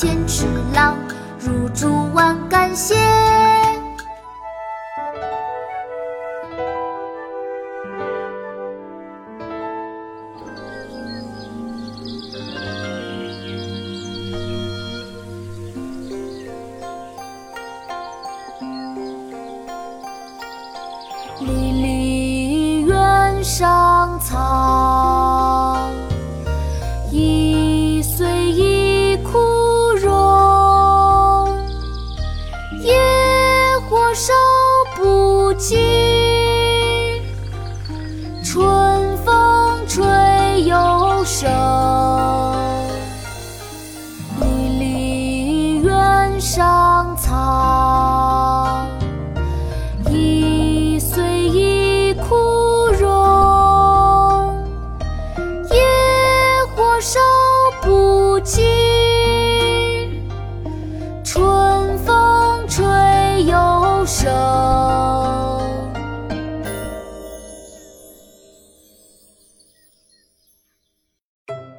千尺浪，入竹万竿斜。离离原上草，不尽，春风吹又生。离离原上草，一岁一枯荣。野火烧不尽，春风吹又生。